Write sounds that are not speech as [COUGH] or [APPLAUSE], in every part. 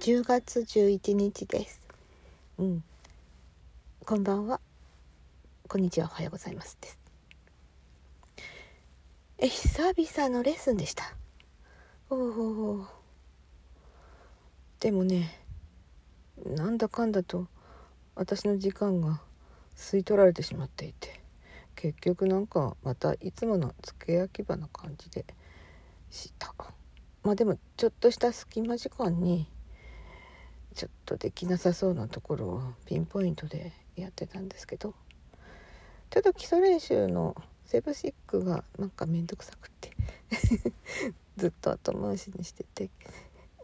10月11日です。うん。こんばんは。こんにちは。おはようございます。です。え、久々のレッスンでした。おお。でもね、なんだかんだと私の時間が吸い取られてしまっていて、結局なんかまたいつもの付け焼き場な感じでした。まあでもちょっとした隙間時間にちょっとできなさそうなところをピンポイントでやってたんですけど。ちょっと基礎練習のセブシックがなんか面倒くさくって。[LAUGHS] ずっと後回しにしてて、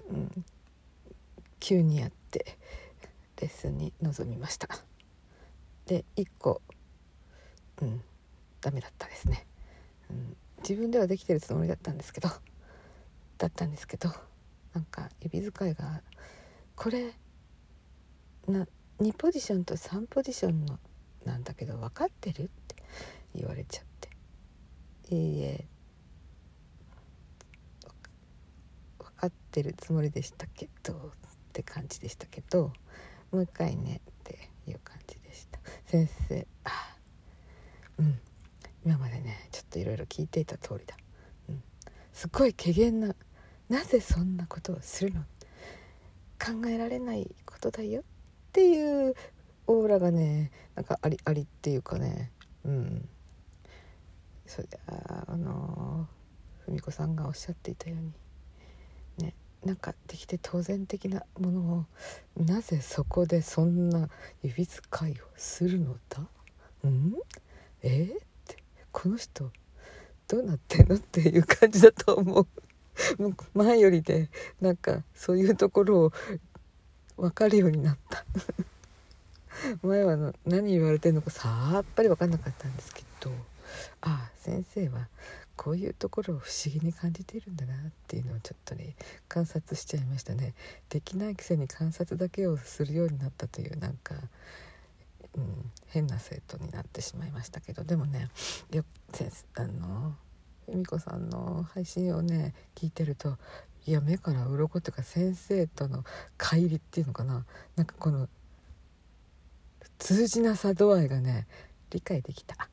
うん、急にやってレッスンに臨みました。で1個うん。ダメだったですね、うん、自分ではできてるつもりだったんですけど。だったんですけどなんか指使いがこれな2ポジションと3ポジションのなんだけど分かってるって言われちゃって。いいえ。分かってるつもりでしたけどって感じでしたけどもう一回ねっていう感じでした。先生あうん。今までねちょっといろいろ聞いていた通りだ、うん、すっごい怪げななぜそんなことをするの？考えられないことだよ？っていうオーラがねなんかありありっていうかね。うん。それでああの文子さんがおっしゃっていたようにねなんかできて当然的なものをなぜそこでそんな指使いをするのだ？うん？えー、ってこの人どうなってんのっていう感じだと思う。[LAUGHS] 前よりでなんかそういうところを分かるようになった [LAUGHS] 前はの何言われてるのかさっぱり分かんなかったんですけどああ先生はこういうところを不思議に感じているんだなっていうのをちょっとね観察しちゃいましたねできないくせに観察だけをするようになったというなんか、変な生徒になってしまいましたけどでもねよあの恵美子さんの配信をね聞いてるといや目から鱗っていうか先生との乖離っていうのかな。なんかこの通じなさ度合いがね理解できた、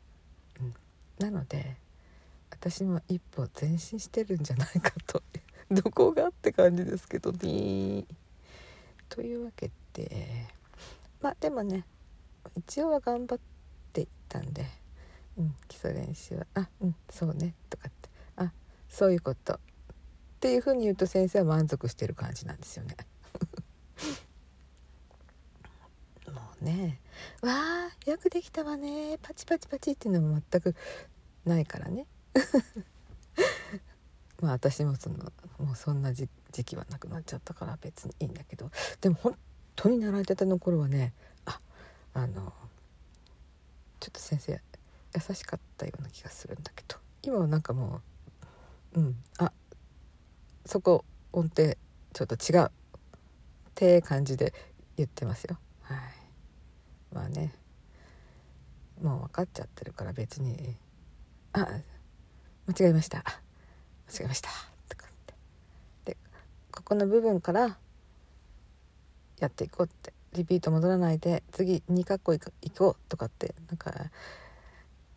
うん、なので私も一歩前進してるんじゃないかと。[LAUGHS] どこがって感じですけどねというわけでまあでもね一応は頑張っていったんでうん、基礎練習は「あうんそうね」とかって「あそういうこと」っていうふうに言うと先生は満足してる感じなんですよね。[LAUGHS] もうね「わあよくできたわねパチパチパチ」っていうのも全くないからね。[LAUGHS] まあ私もそのもうそんな時期はなくなっちゃったから別にいいんだけどでも本当に習いたての頃はねあのちょっと先生優しかったような気がするんだけど今はなんかもううんあそこ音程ちょっと違うって感じで言ってますよ。はい。まあねもう分かっちゃってるから別に「あ間違えました。間違えました」とかって。でここの部分からやっていこうってリピート戻らないで次2カッコいこうとかってなんか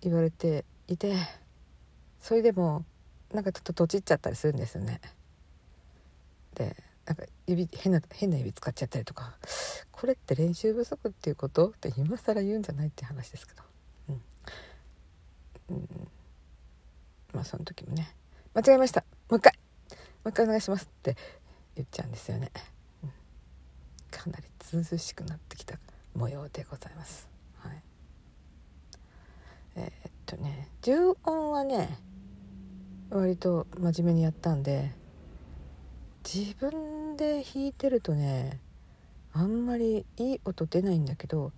言われていてそれでもなんかちょっととちっちゃったりするんですよね。でなんか指変な変な指使っちゃったりとかこれって練習不足っていうことって今更言うんじゃないって話ですけど、うん。うん、まあその時もね「間違えました。もう一回。もう一回お願いします」って言っちゃうんですよね。かなりずずしくなってきた模様でございます。はい。えー、っとね重音はね割と真面目にやったんで自分で弾いてるとねあんまりいい音出ないんだけど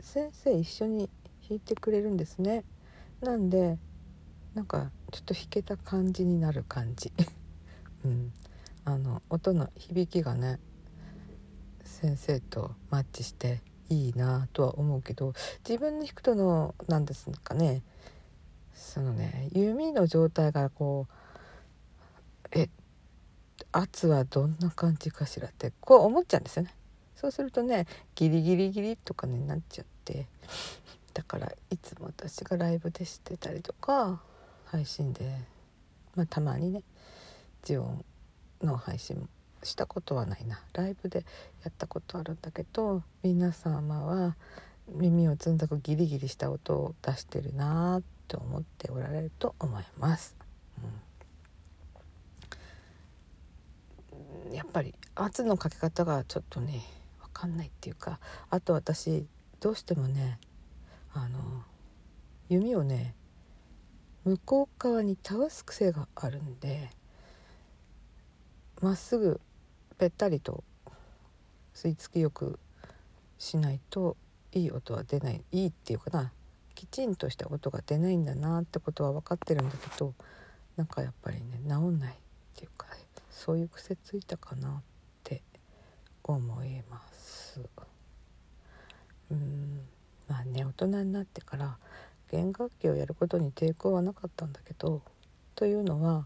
先生一緒に弾いてくれるんですね。なんでなんかちょっと弾けた感じになる感じ。[LAUGHS] うん。あの音の響きがね先生とマッチしていいなとは思うけど自分で弾くとの何ですかねそのね弓の状態がこうえ圧はどんな感じかしらってこう思っちゃうんですよね。そうするとねギリギリギリとかねなっちゃってだからいつも私がライブでしてたりとか配信で、まあ、たまにねジオンの配信もしたことはないなライブでやったことあるんだけど皆様は耳をつんだくギリギリした音を出してるなって思っておられると思います。うん、やっぱり圧のかけ方がちょっとね分かんないっていうかあと私どうしてもねあの弓をね向こう側に倒す癖があるんでまっすぐぺったりと吸い付きよくしないといい音は出ないいいっていうかなきちんとした音が出ないんだなってことは分かってるんだけどなんかやっぱりね治んないっていうかそういう癖ついたかなって思います。うんまあね大人になってから弦楽器をやることに抵抗はなかったんだけどというのは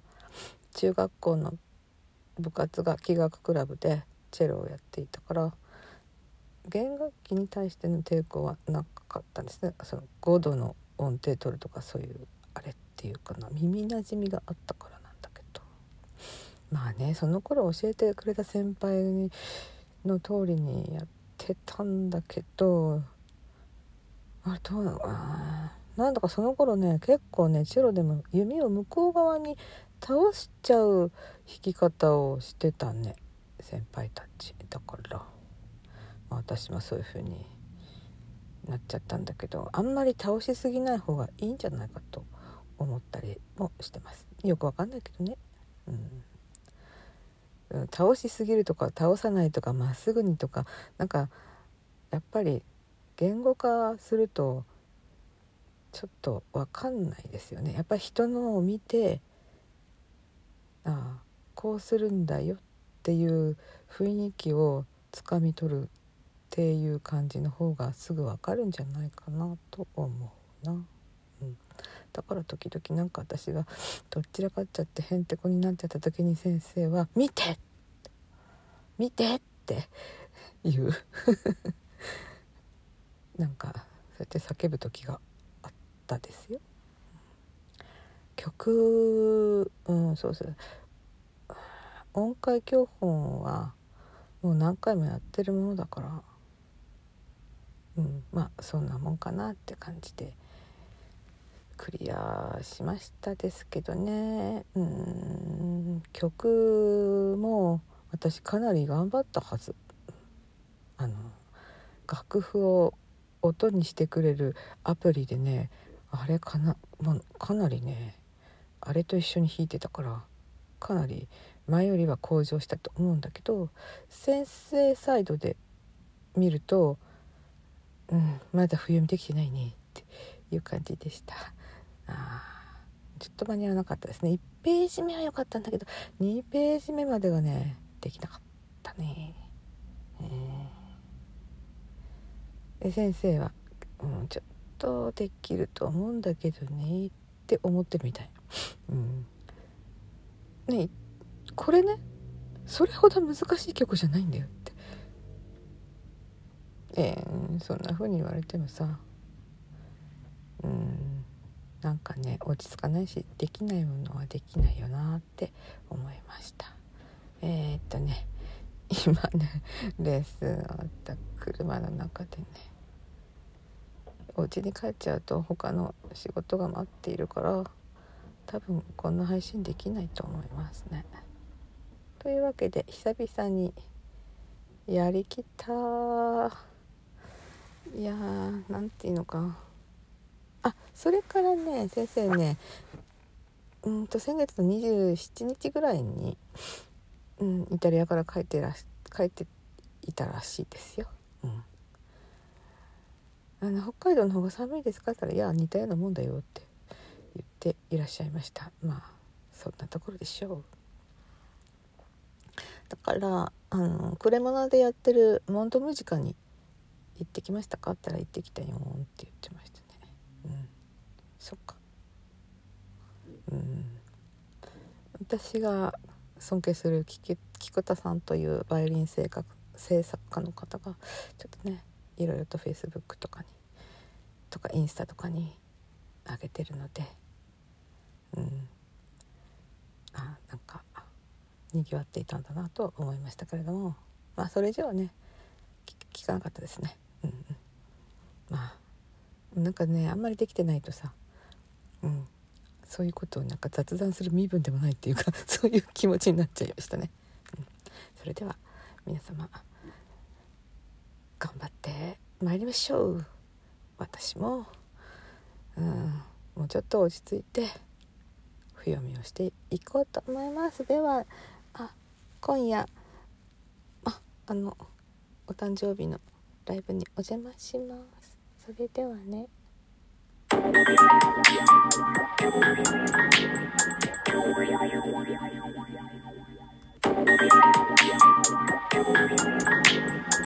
中学校の部活が器楽クラブでチェロをやっていたから弦楽器に対しての抵抗はなかったんですね。その5度の音程取るとかそういうあれっていうかな。耳なじみがあったからなんだけど。まあねその頃教えてくれた先輩にの通りにやってたんだけどあれどうなのかな。なんだかその頃ね結構ねチェロでも弓を向こう側に倒しちゃう弾き方をしてたね先輩たちだから、まあ、私もそういう風になっちゃったんだけどあんまり倒しすぎない方がいいんじゃないかと思ったりもしてます。よくわかんないけどね。うん。倒しすぎるとか倒さないとかまっすぐにとかなんかやっぱり言語化するとちょっと分かんないですよね。やっぱり人のを見てああこうするんだよっていう雰囲気をつかみ取るっていう感じの方がすぐ分かるんじゃないかなと思うな。うん、だから時々なんか私がどっちらかっちゃってへんてこになっちゃった時に先生は「見て!」見てって言う [LAUGHS] なんかそうやって叫ぶ時があったですよ。曲うんそうそう。音階教本はもう何回もやってるものだから。うんまあそんなもんかなって感じで。クリアしましたですけどね。うん曲も私かなり頑張ったはず。あの楽譜を音にしてくれるアプリでねあれかな、まあ、かなりねあれと一緒に弾いてたからかなり前よりは向上したと思うんだけど先生サイドで見ると「うんまだ冬見できてないね」っていう感じでした。あちょっと間に合わなかったですね。1ページ目は良かったんだけど2ページ目までがねできなかったね、え、先生は、うん、ちょっとできると思うんだけどねって思ってるみたい。うん。ねこれねそれほど難しい曲じゃないんだよって。えー、そんな風に言われてもさ。うん。なんかね落ち着かないしできないものはできないよなって思いました。えー、っとね今ねレッスン終わった車の中でねお家に帰っちゃうと他の仕事が待っているから多分こんな配信できないと思いますね。というわけで久々にやりきったいやーなんていうのかあそれからね先生ねうんと先月の27日ぐらいに、うん、イタリアから帰ってらし帰っていたらしいですよ。うんあの北海道の方が寒いですか?」って言ったら「いや似たようなもんだよ」って言っていらっしゃいました。まあそんなところでしょう。だからあのクレモナでやってるモントムジカに行ってきましたか？って言ったら行ってきたよって言ってましたね。うん。そっか。うん。私が尊敬する菊田さんというバイオリン制作制作家の方がちょっとねいろいろとフェイスブックとかにとかインスタとかに上げてるのでうん。あなんかにぎわっていたんだなと思いましたけれども。まあそれ以上はね聞かなかったですね。うん。まあなんかねあんまりできてないとさうん。そういうことをなんか雑談する身分でもないっていうか [LAUGHS] そういう気持ちになっちゃいましたね、うん、それでは皆様頑張ってまいりましょう。私もうん。もうちょっと落ち着いて冬読みをしていこうと思います。ではあ今夜ああのお誕生日のライブにお邪魔します。それではね。